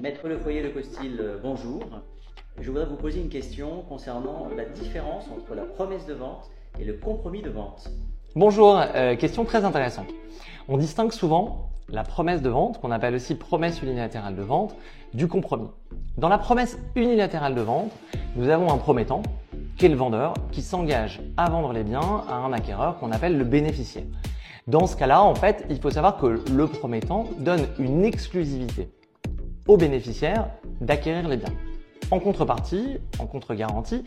Maître Le Foyer de Costil, euh, bonjour. Je voudrais vous poser une question concernant la différence entre la promesse de vente et le compromis de vente. Bonjour, euh, question très intéressante. On distingue souvent la promesse de vente, qu'on appelle aussi promesse unilatérale de vente, du compromis. Dans la promesse unilatérale de vente, nous avons un promettant, qui est le vendeur, qui s'engage à vendre les biens à un acquéreur qu'on appelle le bénéficiaire. Dans ce cas-là, en fait, il faut savoir que le promettant donne une exclusivité au bénéficiaire d'acquérir les biens. En contrepartie, en contre-garantie,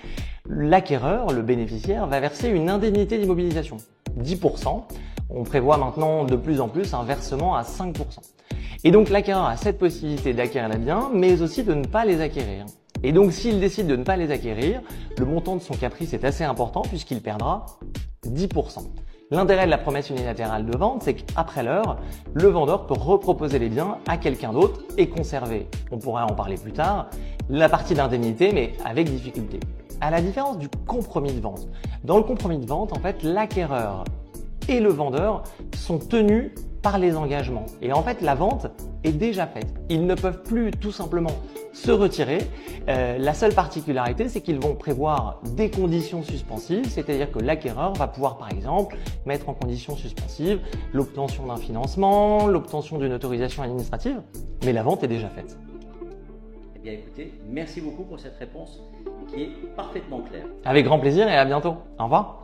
l'acquéreur, le bénéficiaire, va verser une indemnité d'immobilisation. 10%. On prévoit maintenant de plus en plus un versement à 5%. Et donc l'acquéreur a cette possibilité d'acquérir les biens, mais aussi de ne pas les acquérir. Et donc s'il décide de ne pas les acquérir, le montant de son caprice est assez important puisqu'il perdra 10%. L'intérêt de la promesse unilatérale de vente, c'est qu'après l'heure, le vendeur peut reproposer les biens à quelqu'un d'autre et conserver, on pourrait en parler plus tard, la partie d'indemnité, mais avec difficulté. À la différence du compromis de vente. Dans le compromis de vente, en fait, l'acquéreur et le vendeur sont tenus par les engagements. Et en fait, la vente est déjà faite. Ils ne peuvent plus tout simplement se retirer. Euh, la seule particularité, c'est qu'ils vont prévoir des conditions suspensives, c'est-à-dire que l'acquéreur va pouvoir, par exemple, mettre en condition suspensive l'obtention d'un financement, l'obtention d'une autorisation administrative, mais la vente est déjà faite. Eh bien écoutez, merci beaucoup pour cette réponse qui est parfaitement claire. Avec grand plaisir et à bientôt. Au revoir.